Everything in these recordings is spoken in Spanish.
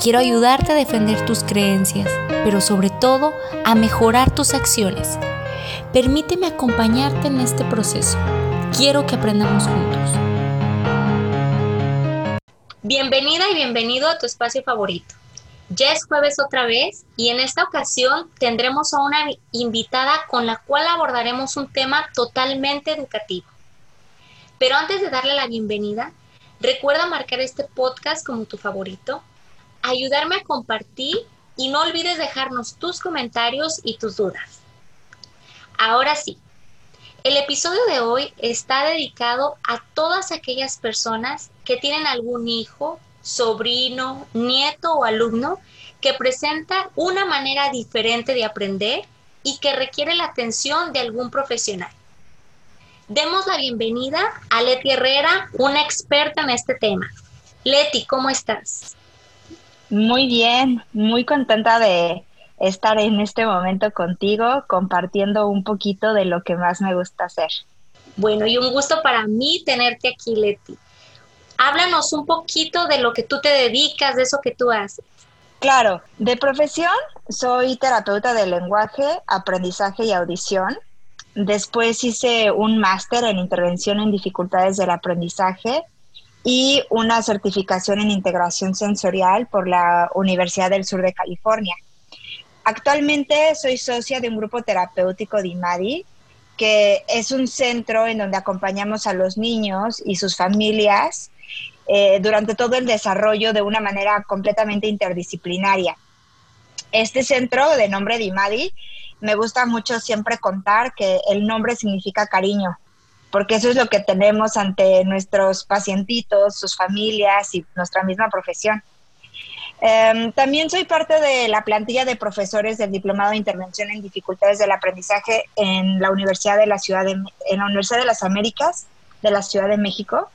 Quiero ayudarte a defender tus creencias, pero sobre todo a mejorar tus acciones. Permíteme acompañarte en este proceso. Quiero que aprendamos juntos. Bienvenida y bienvenido a tu espacio favorito. Ya es jueves otra vez y en esta ocasión tendremos a una invitada con la cual abordaremos un tema totalmente educativo. Pero antes de darle la bienvenida, recuerda marcar este podcast como tu favorito, ayudarme a compartir y no olvides dejarnos tus comentarios y tus dudas. Ahora sí, el episodio de hoy está dedicado a todas aquellas personas que tienen algún hijo, sobrino, nieto o alumno que presenta una manera diferente de aprender y que requiere la atención de algún profesional. Demos la bienvenida a Leti Herrera, una experta en este tema. Leti, ¿cómo estás? Muy bien, muy contenta de estar en este momento contigo, compartiendo un poquito de lo que más me gusta hacer. Bueno, y un gusto para mí tenerte aquí, Leti. Háblanos un poquito de lo que tú te dedicas, de eso que tú haces. Claro, de profesión soy terapeuta de lenguaje, aprendizaje y audición. Después hice un máster en intervención en dificultades del aprendizaje y una certificación en integración sensorial por la Universidad del Sur de California. Actualmente soy socia de un grupo terapéutico de IMADI, que es un centro en donde acompañamos a los niños y sus familias eh, durante todo el desarrollo de una manera completamente interdisciplinaria. Este centro de nombre de IMADI, me gusta mucho siempre contar que el nombre significa cariño porque eso es lo que tenemos ante nuestros pacientitos, sus familias y nuestra misma profesión. Em, también soy parte de la plantilla de profesores del Diplomado de Intervención en Dificultades del Aprendizaje en la Universidad de la Ciudad en la Universidad de las Américas de la Ciudad de México.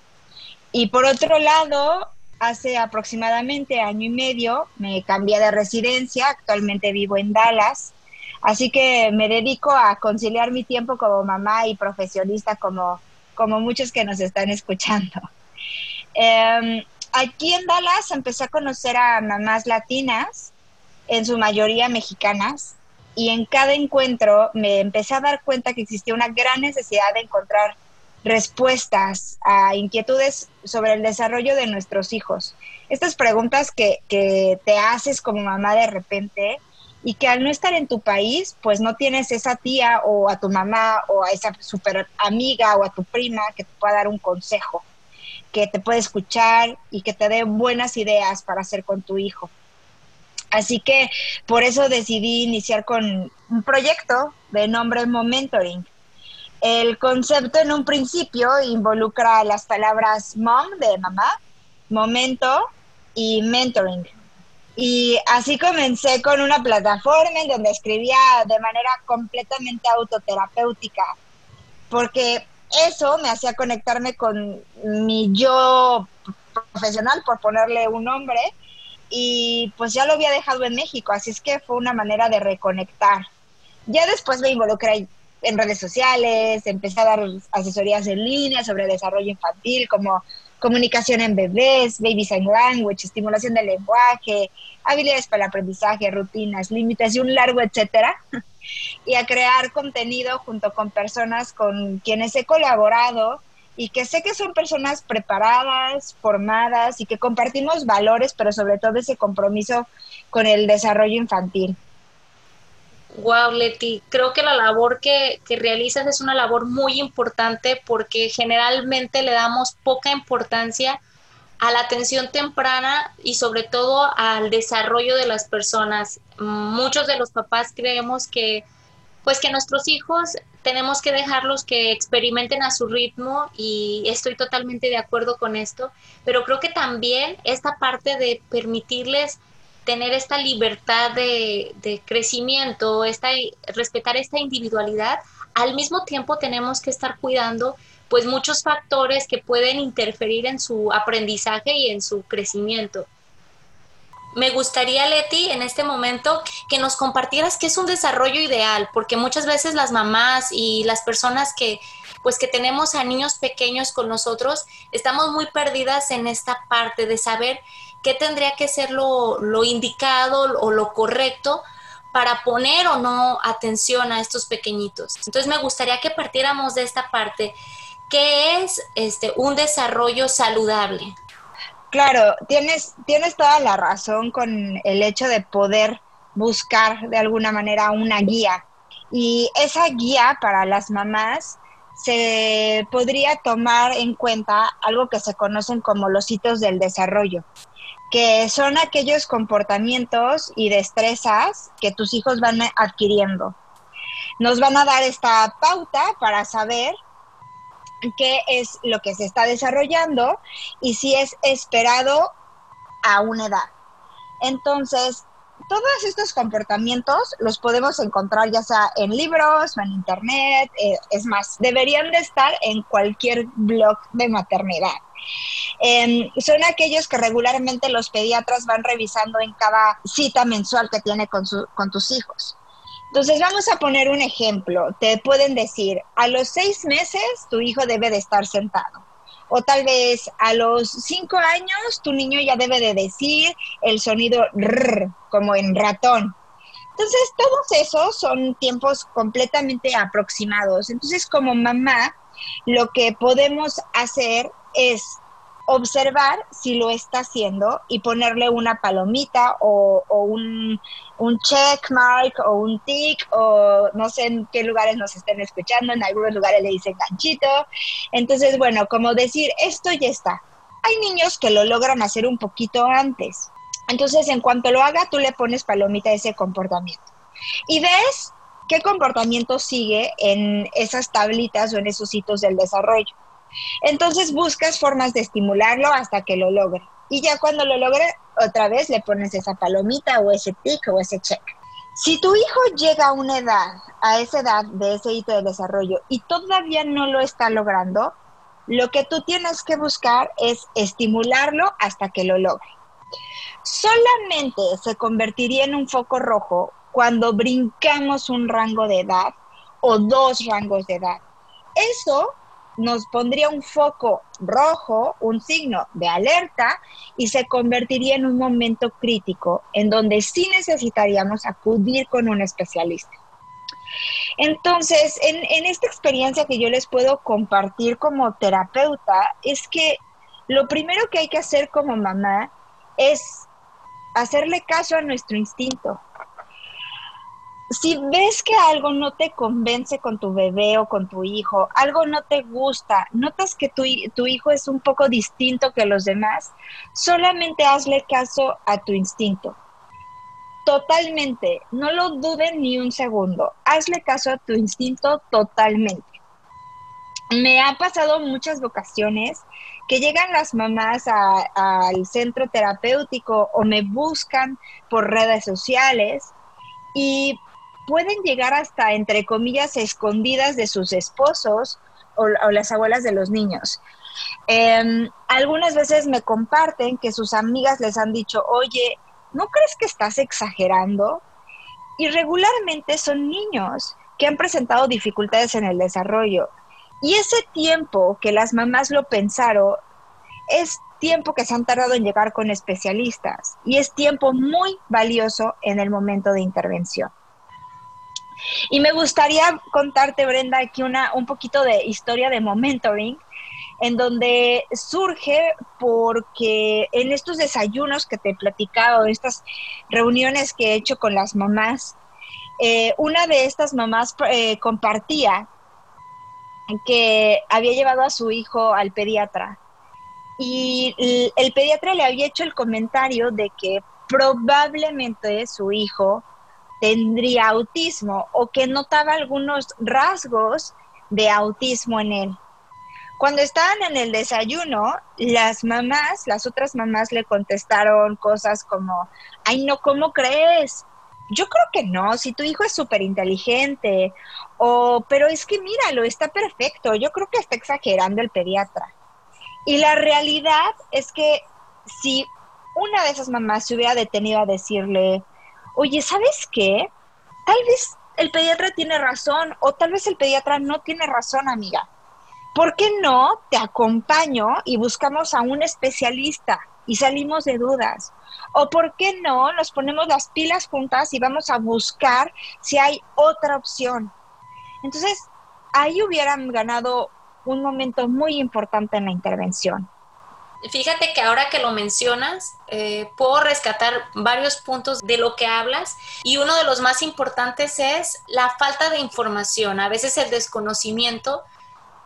Y por otro lado, hace aproximadamente año y medio me cambié de residencia, actualmente vivo en Dallas Así que me dedico a conciliar mi tiempo como mamá y profesionista como, como muchos que nos están escuchando. Em, aquí en Dallas empecé a conocer a mamás latinas, en su mayoría mexicanas, y en cada encuentro me empecé a dar cuenta que existía una gran necesidad de encontrar respuestas a inquietudes sobre el desarrollo de nuestros hijos. Estas preguntas que, que te haces como mamá de repente y que al no estar en tu país, pues no tienes esa tía o a tu mamá o a esa super amiga o a tu prima que te pueda dar un consejo, que te puede escuchar y que te dé buenas ideas para hacer con tu hijo. Así que por eso decidí iniciar con un proyecto de nombre Momentoring. El concepto en un principio involucra las palabras mom de mamá, momento y mentoring, y así comencé con una plataforma en donde escribía de manera completamente autoterapéutica, porque eso me hacía conectarme con mi yo profesional, por ponerle un nombre, y pues ya lo había dejado en México, así es que fue una manera de reconectar. Ya después me involucré en redes sociales, empecé a dar asesorías en línea sobre desarrollo infantil, como comunicación en bebés, baby sign language, estimulación del lenguaje, habilidades para el aprendizaje, rutinas, límites y un largo etcétera. y a crear contenido junto con personas con quienes he colaborado y que sé que son personas preparadas, formadas y que compartimos valores, pero sobre todo ese compromiso con el desarrollo infantil. Wow, Leti, creo que la labor que, que, realizas es una labor muy importante porque generalmente le damos poca importancia a la atención temprana y sobre todo al desarrollo de las personas. Muchos de los papás creemos que pues que nuestros hijos tenemos que dejarlos que experimenten a su ritmo y estoy totalmente de acuerdo con esto, pero creo que también esta parte de permitirles tener esta libertad de, crecimiento, esta, respetar esta individualidad, al mismo tiempo tenemos que estar cuidando pues muchos factores que pueden interferir en su aprendizaje y en su crecimiento. Me gustaría, Leti, en este momento que nos compartieras qué es un desarrollo ideal, porque muchas veces las mamás y las personas que pues que tenemos a niños pequeños con nosotros, estamos muy perdidas en esta parte de saber qué tendría que ser lo, lo indicado o lo correcto para poner o no atención a estos pequeñitos. Entonces me gustaría que partiéramos de esta parte. ¿Qué es este, un desarrollo saludable? Claro, tienes, tienes toda la razón con el hecho de poder buscar de alguna manera una guía. Y esa guía para las mamás se podría tomar en cuenta algo que se conocen como los hitos del desarrollo que son aquellos comportamientos y destrezas que tus hijos van adquiriendo. Nos van a dar esta pauta para saber qué es lo que se está desarrollando y si es esperado a una edad. Entonces, todos estos comportamientos los podemos encontrar ya sea en libros en internet, eh, es más, deberían de estar en cualquier blog de maternidad. Em, son aquellos que regularmente los pediatras van revisando en cada cita mensual que tiene con, con tus hijos. Entonces vamos a poner un ejemplo. Te pueden decir, a los seis meses tu hijo debe de estar sentado. O tal vez a los cinco años tu niño ya debe de decir el sonido rrr, como en ratón. Entonces, todos esos son tiempos completamente aproximados. Entonces, como mamá, lo que podemos hacer es observar si lo está haciendo y ponerle una palomita o, un, un, check mark o un tick o no sé en qué lugares nos estén escuchando, en algunos lugares le dicen ganchito. Entonces, bueno, como decir, esto ya está. Hay niños que lo logran hacer un poquito antes. Entonces, en cuanto lo haga, tú le pones palomita a ese comportamiento. Y ves qué comportamiento sigue en esas tablitas o en esos hitos del desarrollo. Entonces buscas formas de estimularlo hasta que lo logre. Y ya cuando lo logre, otra vez le pones esa palomita o ese tic o ese check. Si tu hijo llega a una edad, a esa edad de ese hito de desarrollo y todavía no lo está logrando, lo que tú tienes que buscar es estimularlo hasta que lo logre. Solamente se convertiría en un foco rojo cuando brincamos un rango de edad o dos rangos de edad. Eso nos pondría un foco rojo, un signo de alerta, y se convertiría en un momento crítico en donde sí necesitaríamos acudir con un especialista. Entonces, en, esta experiencia que yo les puedo compartir como terapeuta, es que lo primero que hay que hacer como mamá es hacerle caso a nuestro instinto, si ves que algo no te convence con tu bebé o con tu hijo, algo no te gusta, notas que tu, tu, hijo es un poco distinto que los demás, solamente hazle caso a tu instinto. Totalmente, no lo duden ni un segundo, hazle caso a tu instinto totalmente. Me ha pasado muchas ocasiones que llegan las mamás al centro terapéutico o me buscan por redes sociales y pueden llegar hasta, entre comillas, escondidas de sus esposos o, las abuelas de los niños. Em, algunas veces me comparten que sus amigas les han dicho, oye, ¿no crees que estás exagerando? Y regularmente son niños que han presentado dificultades en el desarrollo. Y ese tiempo que las mamás lo pensaron es tiempo que se han tardado en llegar con especialistas y es tiempo muy valioso en el momento de intervención. Y me gustaría contarte, Brenda, aquí una, un poquito de historia de Momentoring, en donde surge porque en estos desayunos que te he platicado, estas reuniones que he hecho con las mamás, eh, una de estas mamás eh, compartía que había llevado a su hijo al pediatra. Y el pediatra le había hecho el comentario de que probablemente su hijo tendría autismo o que notaba algunos rasgos de autismo en él. Cuando estaban en el desayuno, las mamás, las otras mamás le contestaron cosas como, ay no, ¿cómo crees? Yo creo que no, si tu hijo es súper inteligente, o, pero es que míralo, está perfecto, yo creo que está exagerando el pediatra. Y la realidad es que si una de esas mamás se hubiera detenido a decirle, oye, ¿sabes qué? Tal vez el pediatra tiene razón o tal vez el pediatra no tiene razón, amiga. ¿Por qué no te acompaño y buscamos a un especialista y salimos de dudas? ¿O por qué no nos ponemos las pilas juntas y vamos a buscar si hay otra opción? Entonces, ahí hubieran ganado un momento muy importante en la intervención. Fíjate que ahora que lo mencionas, eh, puedo rescatar varios puntos de lo que hablas y uno de los más importantes es la falta de información, a veces el desconocimiento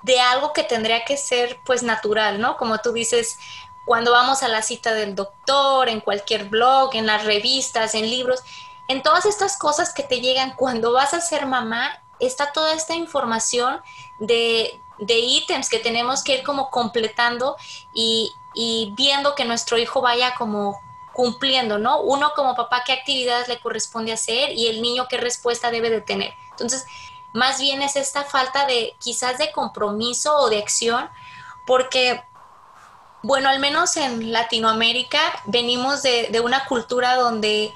de algo que tendría que ser pues natural, ¿no? Como tú dices, cuando vamos a la cita del doctor, en cualquier blog, en las revistas, en libros, en todas estas cosas que te llegan cuando vas a ser mamá, está toda esta información de, de ítems que tenemos que ir como completando y, y viendo que nuestro hijo vaya como cumpliendo, ¿no? Uno como papá, qué actividades le corresponde hacer y el niño qué respuesta debe de tener. Entonces, más bien es esta falta de quizás de compromiso o de acción, porque, bueno, al menos en Latinoamérica venimos de, una cultura donde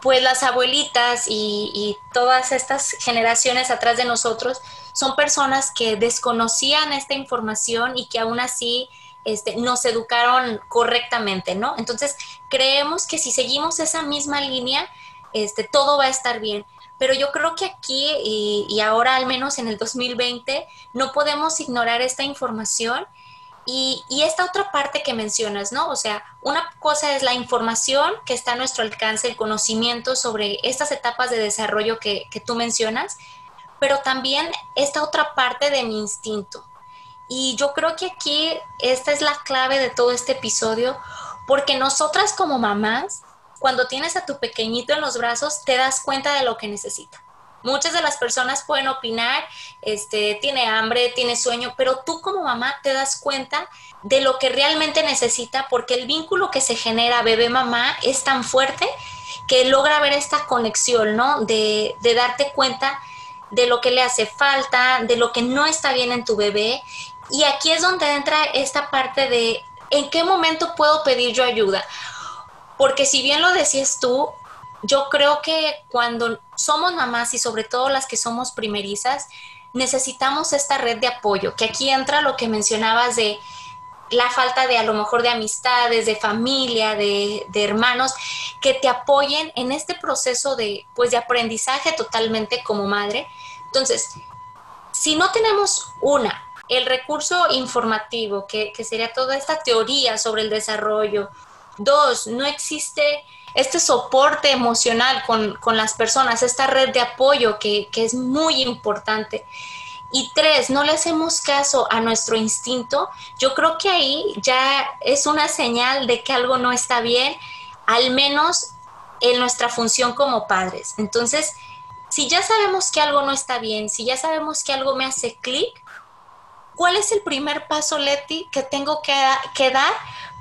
pues las abuelitas y, todas estas generaciones atrás de nosotros son personas que desconocían esta información y que aún así este, nos educaron correctamente, ¿no? Entonces, creemos que si seguimos esa misma línea, este, todo va a estar bien. Pero yo creo que aquí y, ahora, al menos en el 2020, no podemos ignorar esta información y, esta otra parte que mencionas, ¿no? O sea, una cosa es la información que está a nuestro alcance, el conocimiento sobre estas etapas de desarrollo que, que tú mencionas, pero también esta otra parte de mi instinto, y yo creo que aquí esta es la clave de todo este episodio, porque nosotras como mamás, cuando tienes a tu pequeñito en los brazos, te das cuenta de lo que necesita. Muchas de las personas pueden opinar, este, tiene hambre, tiene sueño, pero tú como mamá te das cuenta de lo que realmente necesita porque el vínculo que se genera bebé-mamá es tan fuerte que logra ver esta conexión, ¿no? De, de darte cuenta de lo que le hace falta, de lo que no está bien en tu bebé y aquí es donde entra esta parte de en qué momento puedo pedir yo ayuda. Porque si bien lo decías tú, yo creo que cuando somos mamás y sobre todo las que somos primerizas, necesitamos esta red de apoyo, que aquí entra lo que mencionabas de la falta de a lo mejor de amistades, de familia, de, de, hermanos, que te apoyen en este proceso de, pues, de aprendizaje totalmente como madre. Entonces, si no tenemos una el recurso informativo, que, sería toda esta teoría sobre el desarrollo. Dos, no existe este soporte emocional con, las personas, esta red de apoyo que, que, es muy importante. Y tres, no le hacemos caso a nuestro instinto. Yo creo que ahí ya es una señal de que algo no está bien, al menos en nuestra función como padres. Entonces, si ya sabemos que algo no está bien, si ya sabemos que algo me hace clic, ¿cuál es el primer paso, Leti, que tengo que, dar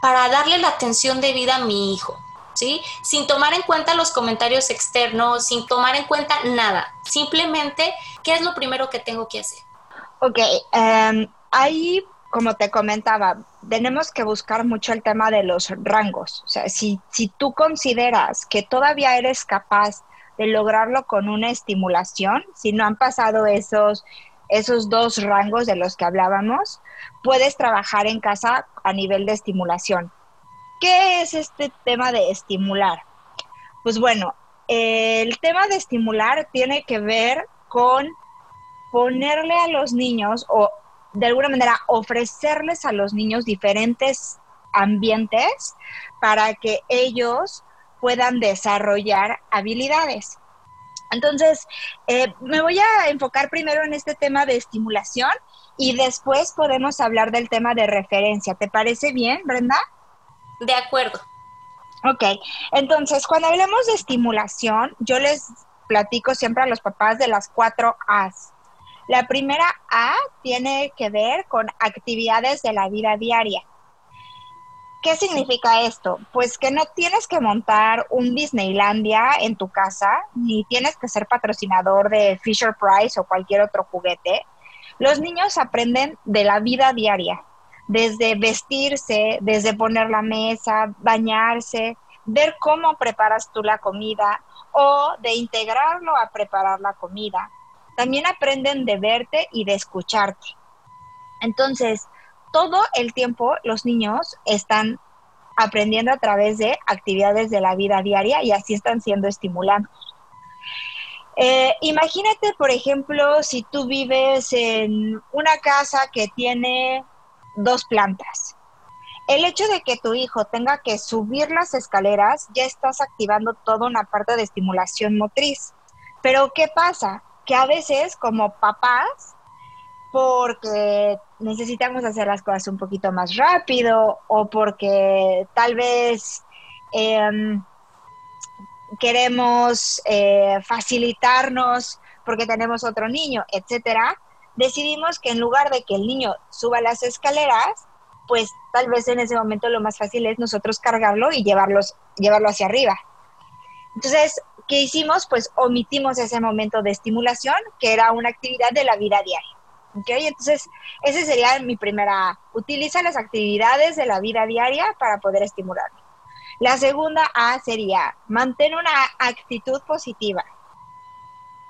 para darle la atención debida a mi hijo? ¿Sí? Sin tomar en cuenta los comentarios externos, sin tomar en cuenta nada. Simplemente, ¿qué es lo primero que tengo que hacer? Ok, em, ahí, como te comentaba, tenemos que buscar mucho el tema de los rangos. O sea, si, si tú consideras que todavía eres capaz de lograrlo con una estimulación, si no han pasado esos esos dos rangos de los que hablábamos, puedes trabajar en casa a nivel de estimulación. ¿Qué es este tema de estimular? Pues bueno, el tema de estimular tiene que ver con ponerle a los niños o de alguna manera ofrecerles a los niños diferentes ambientes para que ellos puedan desarrollar habilidades. Entonces, eh, me voy a enfocar primero en este tema de estimulación y después podemos hablar del tema de referencia. ¿Te parece bien, Brenda? De acuerdo. Ok, entonces cuando hablemos de estimulación, yo les platico siempre a los papás de las cuatro A's. La primera A tiene que ver con actividades de la vida diaria. ¿Qué significa esto? Pues que no tienes que montar un Disneylandia en tu casa, ni tienes que ser patrocinador de Fisher Price o cualquier otro juguete. Los niños aprenden de la vida diaria, desde vestirse, desde poner la mesa, bañarse, ver cómo preparas tú la comida o de integrarlo a preparar la comida. También aprenden de verte y de escucharte. Entonces, todo el tiempo los niños están aprendiendo a través de actividades de la vida diaria y así están siendo estimulados. Eh, imagínate, por ejemplo, si tú vives en una casa que tiene dos plantas. El hecho de que tu hijo tenga que subir las escaleras, ya estás activando toda una parte de estimulación motriz. Pero ¿qué pasa? Que a veces como papás porque necesitamos hacer las cosas un poquito más rápido o porque tal vez em, queremos eh, facilitarnos porque tenemos otro niño, etcétera, decidimos que en lugar de que el niño suba las escaleras, pues tal vez en ese momento lo más fácil es nosotros cargarlo y llevarlos, llevarlo hacia arriba. Entonces, ¿qué hicimos? Pues omitimos ese momento de estimulación, que era una actividad de la vida diaria. ¿Ok? Entonces, ese sería mi primera, utiliza las actividades de la vida diaria para poder estimularlo. La segunda A sería, mantén una actitud positiva.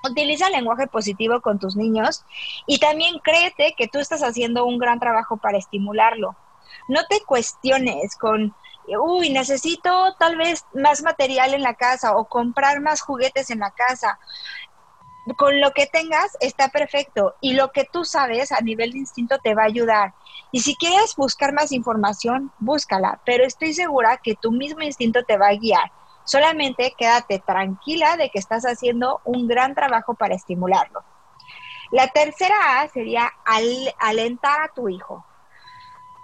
Utiliza lenguaje positivo con tus niños y también créete que tú estás haciendo un gran trabajo para estimularlo. No te cuestiones con, uy, necesito tal vez más material en la casa o comprar más juguetes en la casa con lo que tengas está perfecto y lo que tú sabes a nivel de instinto te va a ayudar. Y si quieres buscar más información, búscala, pero estoy segura que tu mismo instinto te va a guiar. Solamente quédate tranquila de que estás haciendo un gran trabajo para estimularlo. La tercera A sería alentar a tu hijo.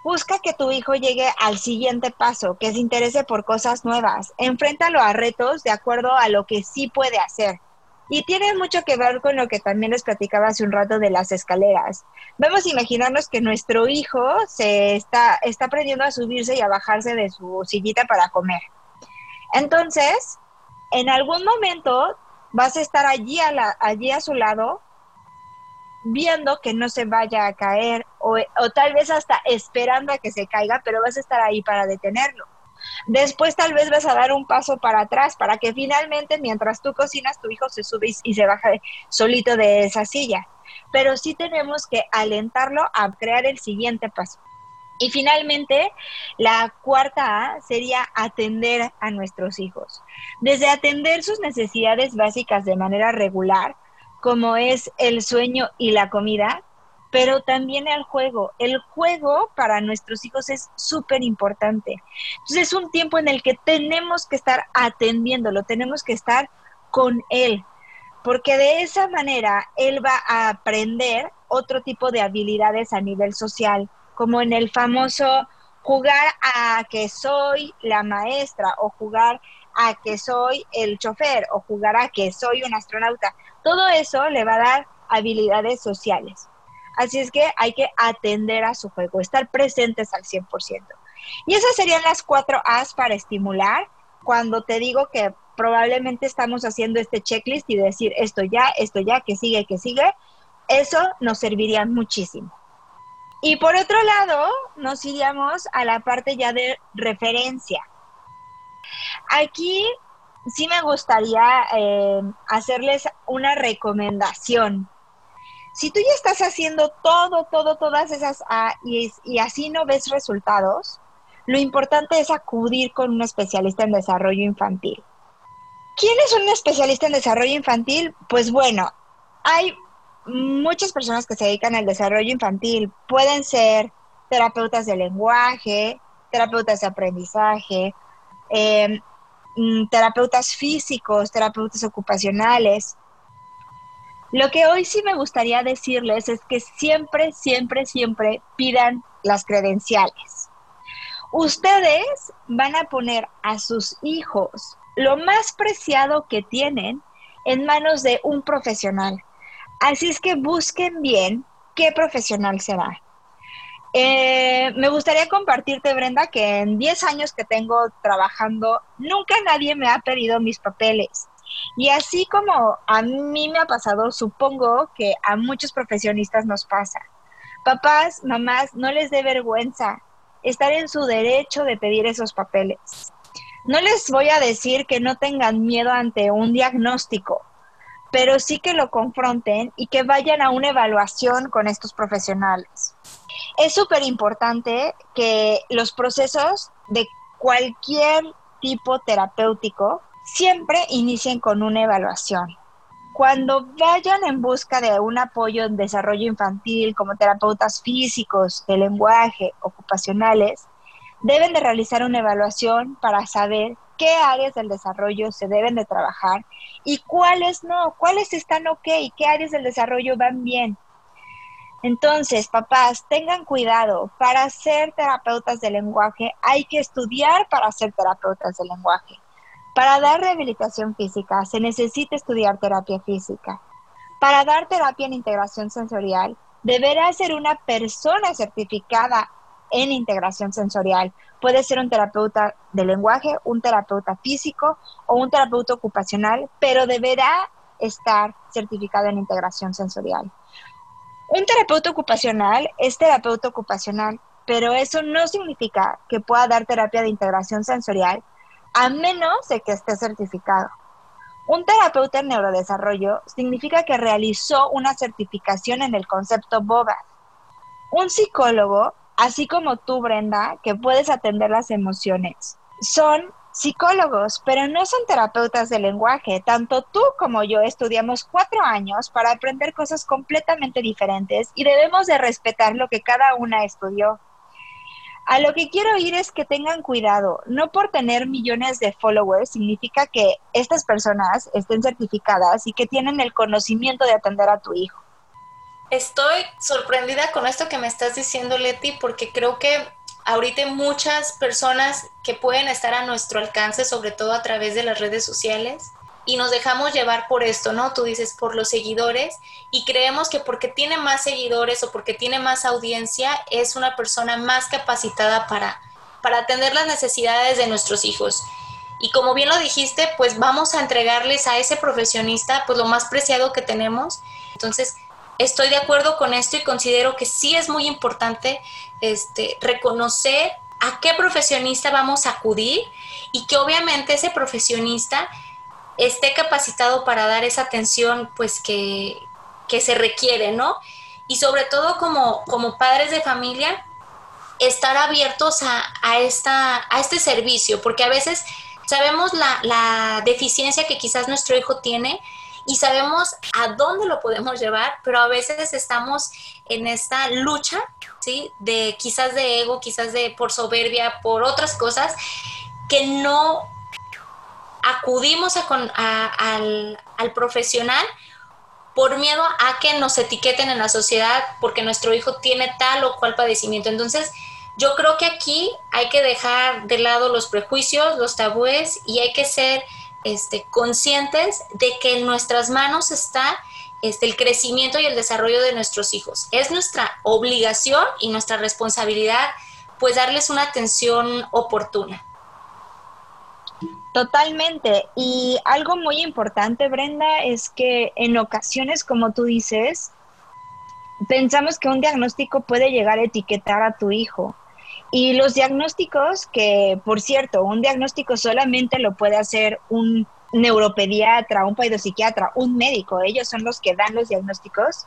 Busca que tu hijo llegue al siguiente paso, que se interese por cosas nuevas. Enfréntalo a retos de acuerdo a lo que sí puede hacer y tiene mucho que ver con lo que también les platicaba hace un rato de las escaleras. Vamos a imaginarnos que nuestro hijo se está, está aprendiendo a subirse y a bajarse de su sillita para comer. Entonces, en algún momento vas a estar allí a, la, allí a su lado viendo que no se vaya a caer o, o tal vez hasta esperando a que se caiga, pero vas a estar ahí para detenerlo. Después tal vez vas a dar un paso para atrás para que finalmente mientras tú cocinas tu hijo se sube y se baja solito de esa silla. Pero sí tenemos que alentarlo a crear el siguiente paso. Y finalmente, la cuarta A sería atender a nuestros hijos. Desde atender sus necesidades básicas de manera regular, como es el sueño y la comida, pero también el juego. El juego para nuestros hijos es súper importante. Entonces es un tiempo en el que tenemos que estar atendiéndolo, tenemos que estar con él, porque de esa manera él va a aprender otro tipo de habilidades a nivel social, como en el famoso jugar a que soy la maestra o jugar a que soy el chofer o jugar a que soy un astronauta. Todo eso le va a dar habilidades sociales. Así es que hay que atender a su juego, estar presentes al 100%. Y esas serían las cuatro A's para estimular cuando te digo que probablemente estamos haciendo este checklist y decir esto ya, esto ya, que sigue, que sigue. Eso nos serviría muchísimo. Y por otro lado, nos iríamos a la parte ya de referencia. Aquí sí me gustaría eh, hacerles una recomendación si tú ya estás haciendo todo, todo, todas esas A y, así no ves resultados, lo importante es acudir con un especialista en desarrollo infantil. ¿Quién es un especialista en desarrollo infantil? Pues bueno, hay muchas personas que se dedican al desarrollo infantil. Pueden ser terapeutas de lenguaje, terapeutas de aprendizaje, eh, mm, terapeutas físicos, terapeutas ocupacionales. Lo que hoy sí me gustaría decirles es que siempre, siempre, siempre pidan las credenciales. Ustedes van a poner a sus hijos lo más preciado que tienen en manos de un profesional. Así es que busquen bien qué profesional será. Eh, me gustaría compartirte, Brenda, que en 10 años que tengo trabajando, nunca nadie me ha pedido mis papeles. Y así como a mí me ha pasado, supongo que a muchos profesionistas nos pasa. Papás, mamás, no les dé vergüenza estar en su derecho de pedir esos papeles. No les voy a decir que no tengan miedo ante un diagnóstico, pero sí que lo confronten y que vayan a una evaluación con estos profesionales. Es súper importante que los procesos de cualquier tipo terapéutico siempre inicien con una evaluación. Cuando vayan en busca de un apoyo en desarrollo infantil como terapeutas físicos, de lenguaje, ocupacionales, deben de realizar una evaluación para saber qué áreas del desarrollo se deben de trabajar y cuáles no, cuáles están ok, qué áreas del desarrollo van bien. Entonces, papás, tengan cuidado, para ser terapeutas de lenguaje hay que estudiar para ser terapeutas de lenguaje. Para dar rehabilitación física se necesita estudiar terapia física. Para dar terapia en integración sensorial, deberá ser una persona certificada en integración sensorial. Puede ser un terapeuta de lenguaje, un terapeuta físico o un terapeuta ocupacional, pero deberá estar certificado en integración sensorial. Un terapeuta ocupacional es terapeuta ocupacional, pero eso no significa que pueda dar terapia de integración sensorial a menos de que esté certificado. Un terapeuta en neurodesarrollo significa que realizó una certificación en el concepto BOBA. Un psicólogo, así como tú, Brenda, que puedes atender las emociones, son psicólogos, pero no son terapeutas de lenguaje. Tanto tú como yo estudiamos cuatro años para aprender cosas completamente diferentes y debemos de respetar lo que cada una estudió. A lo que quiero ir es que tengan cuidado. No por tener millones de followers significa que estas personas estén certificadas y que tienen el conocimiento de atender a tu hijo. Estoy sorprendida con esto que me estás diciendo, Leti, porque creo que ahorita muchas personas que pueden estar a nuestro alcance, sobre todo a través de las redes sociales, y nos dejamos llevar por esto, ¿no? Tú dices por los seguidores y creemos que porque tiene más seguidores o porque tiene más audiencia es una persona más capacitada para, para atender las necesidades de nuestros hijos. Y como bien lo dijiste, pues vamos a entregarles a ese profesionista pues lo más preciado que tenemos. Entonces, estoy de acuerdo con esto y considero que sí es muy importante este, reconocer a qué profesionista vamos a acudir y que obviamente ese profesionista esté capacitado para dar esa atención pues que, se requiere, ¿no? Y sobre todo como, como padres de familia, estar abiertos a, esta, a este servicio, porque a veces sabemos la, la, deficiencia que quizás nuestro hijo tiene y sabemos a dónde lo podemos llevar, pero a veces estamos en esta lucha, ¿sí? De quizás de ego, quizás de por soberbia, por otras cosas, que no acudimos al, profesional por miedo a que nos etiqueten en la sociedad porque nuestro hijo tiene tal o cual padecimiento. Entonces, yo creo que aquí hay que dejar de lado los prejuicios, los tabúes y hay que ser este, conscientes de que en nuestras manos está este, el crecimiento y el desarrollo de nuestros hijos. Es nuestra obligación y nuestra responsabilidad pues darles una atención oportuna. Totalmente. Y algo muy importante, Brenda, es que en ocasiones, como tú dices, pensamos que un diagnóstico puede llegar a etiquetar a tu hijo. Y los diagnósticos, que por cierto, un diagnóstico solamente lo puede hacer un neuropediatra, un paidopsiquiatra, un médico, ellos son los que dan los diagnósticos,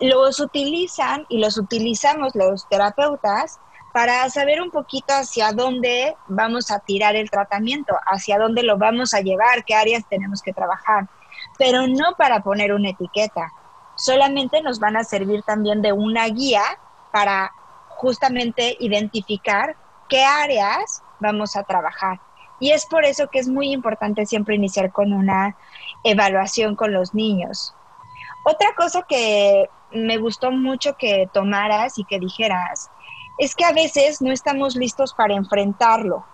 los utilizan y los utilizamos los terapeutas para saber un poquito hacia dónde vamos a tirar el tratamiento, hacia dónde lo vamos a llevar, qué áreas tenemos que trabajar, pero no para poner una etiqueta. Solamente nos van a servir también de una guía para justamente identificar qué áreas vamos a trabajar. Y es por eso que es muy importante siempre iniciar con una evaluación con los niños. Otra cosa que me gustó mucho que tomaras y que dijeras es que a veces no estamos listos para enfrentarlo.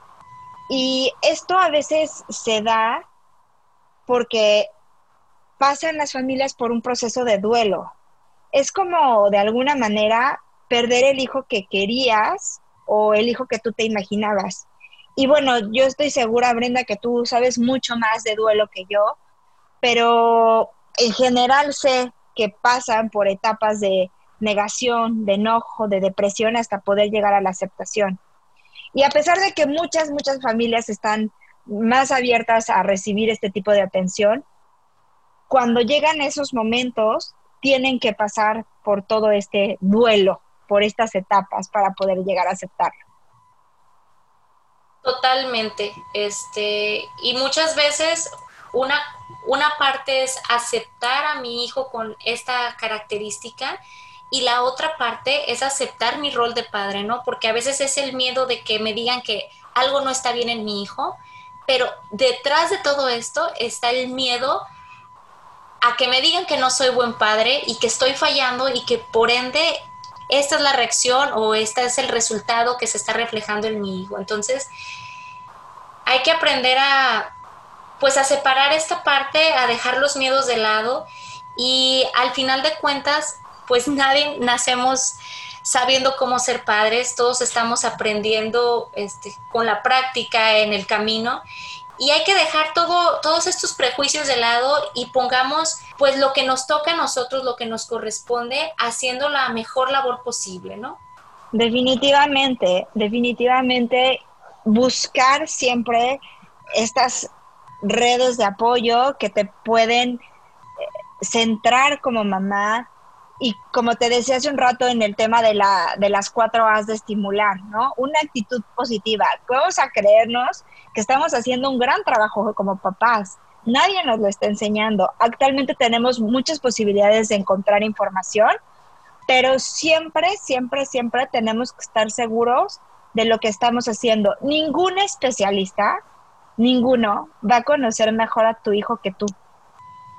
Y esto a veces se da porque pasan las familias por un proceso de duelo. Es como de alguna manera perder el hijo que querías o el hijo que tú te imaginabas. Y bueno, yo estoy segura, Brenda, que tú sabes mucho más de duelo que yo, pero en general sé que pasan por etapas de negación, de enojo, de depresión hasta poder llegar a la aceptación. Y a pesar de que muchas, muchas familias están más abiertas a recibir este tipo de atención, cuando llegan esos momentos, tienen que pasar por todo este duelo, por estas etapas para poder llegar a aceptarlo. Totalmente, este, y muchas veces una, una parte es aceptar a mi hijo con esta característica y la otra parte es aceptar mi rol de padre, ¿no? Porque a veces es el miedo de que me digan que algo no está bien en mi hijo, pero detrás de todo esto está el miedo a que me digan que no soy buen padre y que estoy fallando y que por ende esta es la reacción o este es el resultado que se está reflejando en mi hijo. Entonces, hay que aprender a, pues, a separar esta parte, a dejar los miedos de lado y al final de cuentas, pues nadie nacemos sabiendo cómo ser padres, todos estamos aprendiendo este, con la práctica en el camino y hay que dejar todo, todos estos prejuicios de lado y pongamos pues lo que nos toca a nosotros, lo que nos corresponde, haciendo la mejor labor posible, ¿no? Definitivamente, definitivamente buscar siempre estas redes de apoyo que te pueden eh, centrar como mamá, y como te decía hace un rato en el tema de, la, de las cuatro A's de estimular, ¿no? Una actitud positiva. Vamos a creernos que estamos haciendo un gran trabajo como papás. Nadie nos lo está enseñando. Actualmente tenemos muchas posibilidades de encontrar información, pero siempre, siempre, siempre tenemos que estar seguros de lo que estamos haciendo. Ningún especialista, ninguno, va a conocer mejor a tu hijo que tú.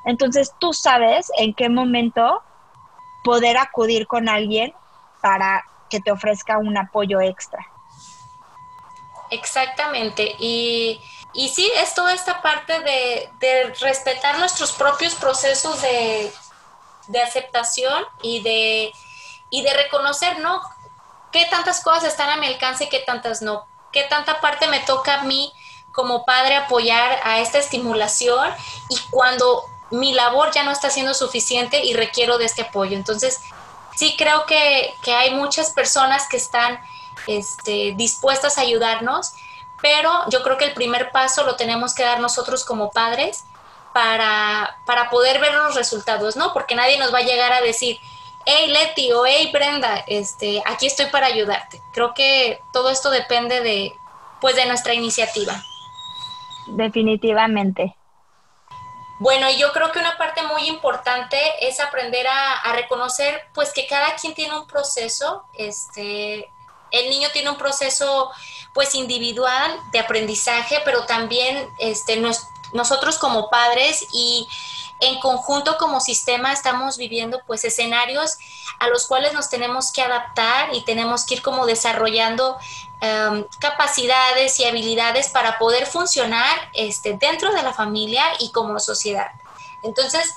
Entonces tú sabes en qué momento poder acudir con alguien para que te ofrezca un apoyo extra. Exactamente. Y, y sí, es toda esta parte de, respetar nuestros propios procesos de, aceptación y de, y de reconocer, ¿no? ¿Qué tantas cosas están a mi alcance y qué tantas no? ¿Qué tanta parte me toca a mí como padre apoyar a esta estimulación? Y cuando mi labor ya no está siendo suficiente y requiero de este apoyo. Entonces, sí creo que, hay muchas personas que están este, dispuestas a ayudarnos, pero yo creo que el primer paso lo tenemos que dar nosotros como padres para, para poder ver los resultados, ¿no? Porque nadie nos va a llegar a decir, hey Leti o hey Brenda, este, aquí estoy para ayudarte. Creo que todo esto depende de, pues, de nuestra iniciativa. Definitivamente. Bueno, yo creo que una parte muy importante es aprender a, reconocer, pues, que cada quien tiene un proceso, este, el niño tiene un proceso, pues, individual de aprendizaje, pero también, este, nosotros como padres y en conjunto como sistema estamos viviendo pues escenarios a los cuales nos tenemos que adaptar y tenemos que ir como desarrollando em, capacidades y habilidades para poder funcionar este, dentro de la familia y como sociedad. Entonces,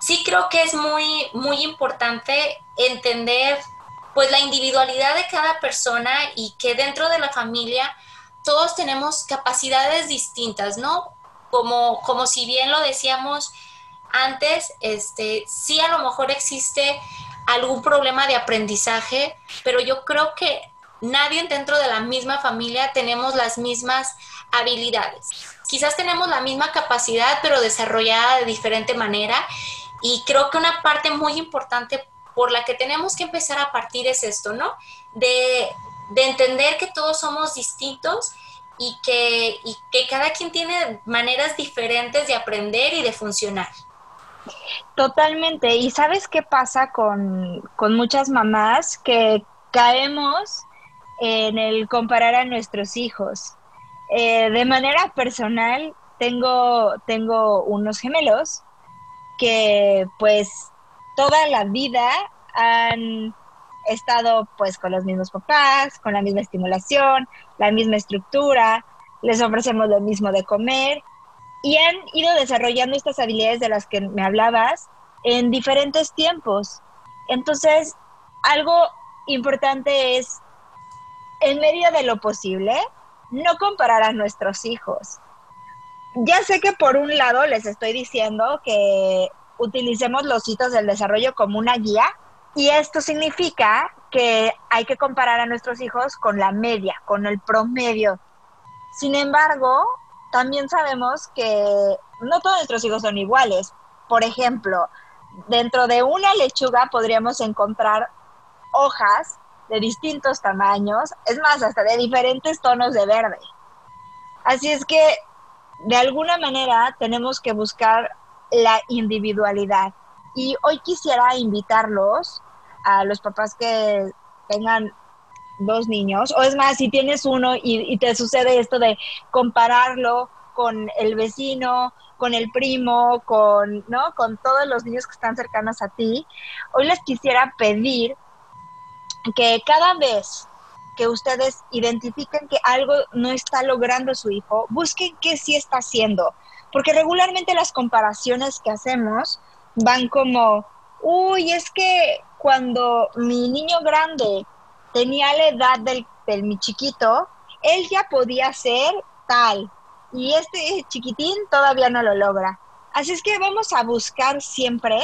sí creo que es muy, muy importante entender pues la individualidad de cada persona y que dentro de la familia todos tenemos capacidades distintas, ¿no? Como, como si bien lo decíamos, antes, este, sí a lo mejor existe algún problema de aprendizaje, pero yo creo que nadie dentro de la misma familia tenemos las mismas habilidades. Quizás tenemos la misma capacidad, pero desarrollada de diferente manera. Y creo que una parte muy importante por la que tenemos que empezar a partir es esto, ¿no? De, de entender que todos somos distintos y que cada quien tiene maneras diferentes de aprender y de funcionar. Totalmente. ¿Y sabes qué pasa con, muchas mamás? Que caemos en el comparar a nuestros hijos. Eh, de manera personal, tengo, tengo unos gemelos que pues toda la vida han estado pues con los mismos papás, con la misma estimulación, la misma estructura, les ofrecemos lo mismo de comer y han ido desarrollando estas habilidades de las que me hablabas en diferentes tiempos. Entonces, algo importante es, en medio de lo posible, no comparar a nuestros hijos. Ya sé que por un lado les estoy diciendo que utilicemos los hitos del desarrollo como una guía y esto significa que hay que comparar a nuestros hijos con la media, con el promedio. Sin embargo, también sabemos que no todos nuestros hijos son iguales. Por ejemplo, dentro de una lechuga podríamos encontrar hojas de distintos tamaños, es más, hasta de diferentes tonos de verde. Así es que, de alguna manera, tenemos que buscar la individualidad. Y hoy quisiera invitarlos a los papás que tengan dos niños, o es más, si tienes uno y, te sucede esto de compararlo con el vecino, con el primo, con, ¿no? con todos los niños que están cercanos a ti, hoy les quisiera pedir que cada vez que ustedes identifiquen que algo no está logrando su hijo, busquen qué sí está haciendo, porque regularmente las comparaciones que hacemos van como, uy, es que cuando mi niño grande tenía la edad del, del mi chiquito, él ya podía ser tal, y este chiquitín todavía no lo logra. Así es que vamos a buscar siempre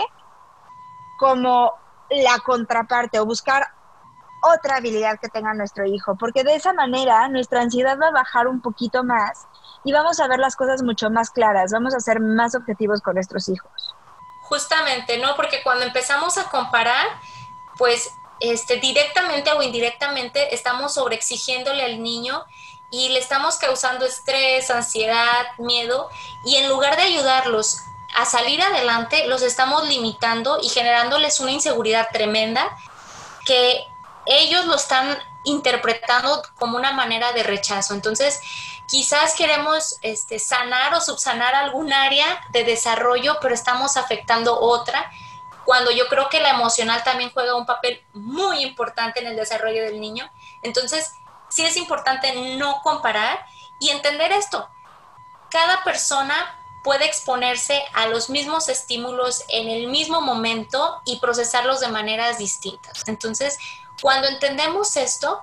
como la contraparte o buscar otra habilidad que tenga nuestro hijo, porque de esa manera nuestra ansiedad va a bajar un poquito más y vamos a ver las cosas mucho más claras, vamos a ser más objetivos con nuestros hijos. Justamente, ¿no? Porque cuando empezamos a comparar, pues este, directamente o indirectamente estamos sobreexigiéndole al niño y le estamos causando estrés, ansiedad, miedo, y en lugar de ayudarlos a salir adelante, los estamos limitando y generándoles una inseguridad tremenda que ellos lo están interpretando como una manera de rechazo. Entonces, quizás queremos este, sanar o subsanar algún área de desarrollo, pero estamos afectando otra, cuando yo creo que la emocional también juega un papel muy importante en el desarrollo del niño. Entonces, sí es importante no comparar y entender esto. Cada persona puede exponerse a los mismos estímulos en el mismo momento y procesarlos de maneras distintas. Entonces, cuando entendemos esto,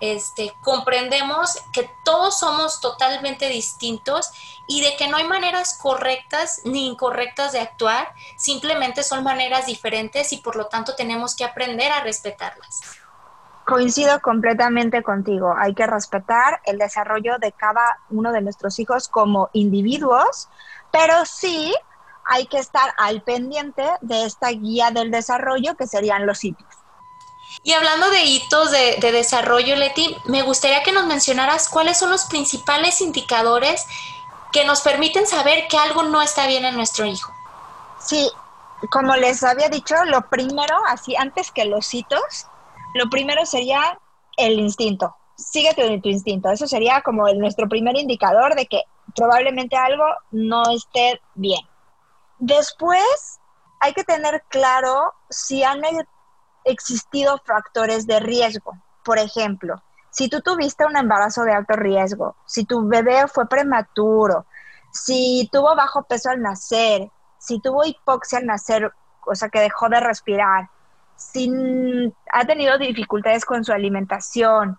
este, comprendemos que todos somos totalmente distintos y de que no hay maneras correctas ni incorrectas de actuar, simplemente son maneras diferentes y por lo tanto tenemos que aprender a respetarlas. Coincido completamente contigo. Hay que respetar el desarrollo de cada uno de nuestros hijos como individuos, pero sí hay que estar al pendiente de esta guía del desarrollo que serían los hitos. Y hablando de hitos de, desarrollo, Leti, me gustaría que nos mencionaras cuáles son los principales indicadores que nos permiten saber que algo no está bien en nuestro hijo. Sí, como les había dicho, lo primero, así antes que los hitos, lo primero sería el instinto. Síguete de tu instinto. Eso sería como el, nuestro primer indicador de que probablemente algo no esté bien. Después, hay que tener claro si han existido factores de riesgo. Por ejemplo, si tú tuviste un embarazo de alto riesgo, si tu bebé fue prematuro, si tuvo bajo peso al nacer, si tuvo hipoxia al nacer, o sea que dejó de respirar, si ha tenido dificultades con su alimentación,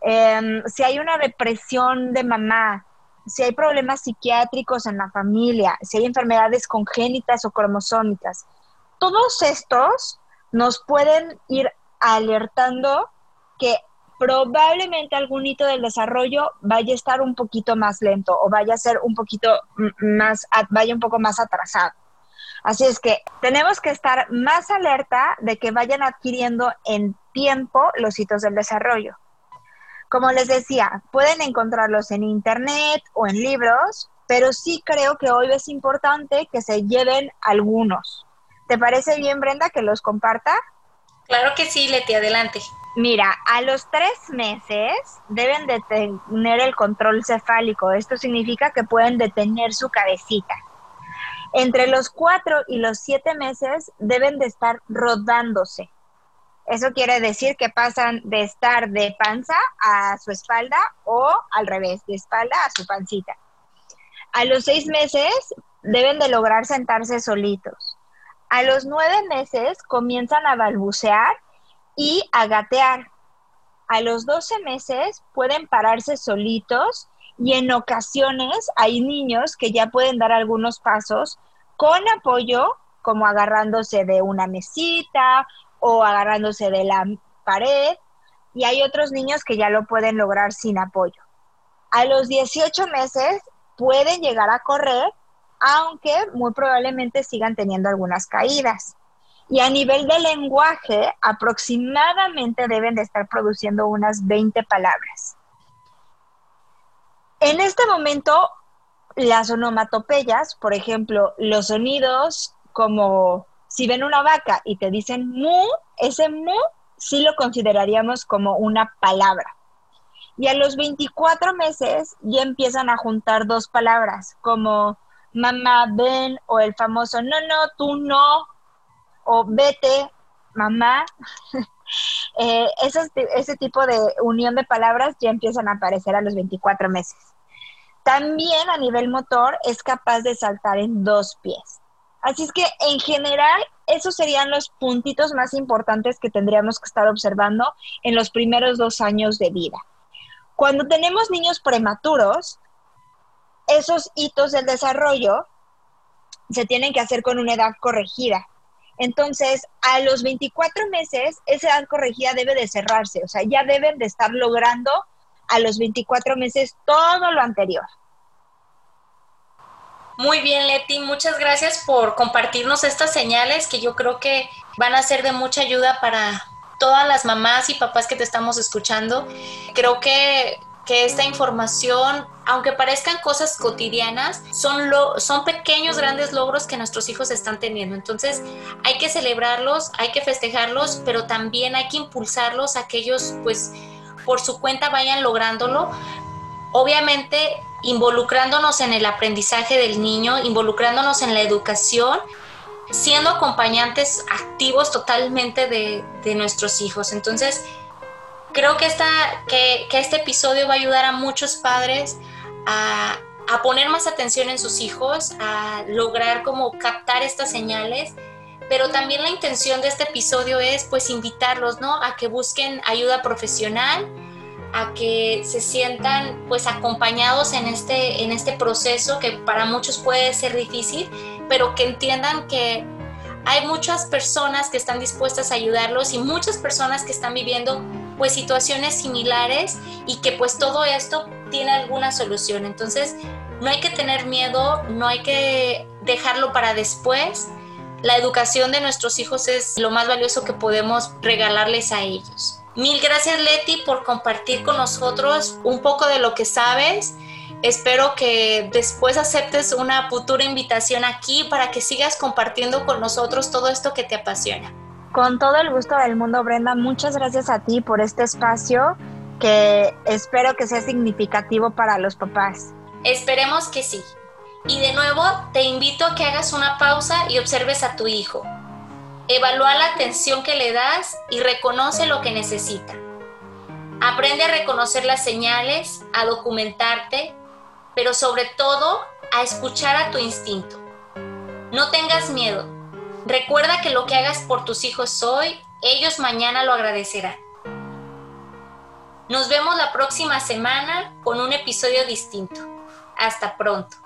em, si hay una depresión de mamá, si hay problemas psiquiátricos en la familia, si hay enfermedades congénitas o cromosómicas, todos estos nos pueden ir alertando que probablemente algún hito del desarrollo vaya a estar un poquito más lento o vaya a ser un poquito más, vaya un poco más atrasado. Así es que tenemos que estar más alerta de que vayan adquiriendo en tiempo los hitos del desarrollo. Como les decía, pueden encontrarlos en internet o en libros, pero sí creo que hoy es importante que se lleven algunos. ¿Te parece bien, Brenda, que los comparta? Claro que sí, Leti, adelante. Mira, a los tres meses deben de tener el control cefálico. Esto significa que pueden detener su cabecita. Entre los cuatro y los siete meses deben de estar rodándose. Eso quiere decir que pasan de estar de panza a su espalda o al revés, de espalda a su pancita. A los seis meses deben de lograr sentarse solitos. A los nueve meses comienzan a balbucear y a gatear. A los doce meses pueden pararse solitos y en ocasiones hay niños que ya pueden dar algunos pasos con apoyo, como agarrándose de una mesita o agarrándose de la pared, y hay otros niños que ya lo pueden lograr sin apoyo. A los 18 meses pueden llegar a correr, aunque muy probablemente sigan teniendo algunas caídas. Y a nivel de lenguaje, aproximadamente deben de estar produciendo unas 20 palabras. En este momento, las onomatopeyas, por ejemplo, los sonidos como si ven una vaca y te dicen mu, ese mu sí lo consideraríamos como una palabra. Y a los 24 meses ya empiezan a juntar dos palabras, como mamá, ven, o el famoso no, no, tú no, o vete, mamá. eh, ese tipo de unión de palabras ya empiezan a aparecer a los 24 meses. También a nivel motor es capaz de saltar en dos pies. Así es que en general esos serían los puntitos más importantes que tendríamos que estar observando en los primeros dos años de vida. Cuando tenemos niños prematuros, esos hitos del desarrollo se tienen que hacer con una edad corregida. Entonces, a los 24 meses, esa edad corregida debe de cerrarse, o sea, ya deben de estar logrando a los 24 meses todo lo anterior. Muy bien, Leti, muchas gracias por compartirnos estas señales que yo creo que van a ser de mucha ayuda para todas las mamás y papás que te estamos escuchando. Creo que, que esta información, aunque parezcan cosas cotidianas, son, lo, son pequeños, grandes logros que nuestros hijos están teniendo. Entonces hay que celebrarlos, hay que festejarlos, pero también hay que impulsarlos a que ellos, pues, por su cuenta vayan lográndolo. Obviamente involucrándonos en el aprendizaje del niño, involucrándonos en la educación, siendo acompañantes activos totalmente de, nuestros hijos. Entonces, creo que, esta, que, este episodio va a ayudar a muchos padres a, a poner más atención en sus hijos, a lograr como captar estas señales pero también la intención de este episodio es pues invitarlos, ¿no? A que busquen ayuda profesional, a que se sientan pues acompañados en este, en este proceso que para muchos puede ser difícil, pero que entiendan que hay muchas personas que están dispuestas a ayudarlos y muchas personas que están viviendo pues situaciones similares y que pues todo esto tiene alguna solución. Entonces no hay que tener miedo, no hay que dejarlo para después. La educación de nuestros hijos es lo más valioso que podemos regalarles a ellos. Mil gracias Leti por compartir con nosotros un poco de lo que sabes. Espero que después aceptes una futura invitación aquí para que sigas compartiendo con nosotros todo esto que te apasiona. Con todo el gusto del mundo, Brenda, muchas gracias a ti por este espacio que espero que sea significativo para los papás. Esperemos que sí. Y de nuevo, te invito a que hagas una pausa y observes a tu hijo. Evalúa la atención que le das y reconoce lo que necesita. Aprende a reconocer las señales, a documentarte, pero sobre todo a escuchar a tu instinto. No tengas miedo. Recuerda que lo que hagas por tus hijos hoy, ellos mañana lo agradecerán. Nos vemos la próxima semana con un episodio distinto. Hasta pronto.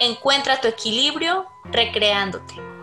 Encuentra tu equilibrio recreándote.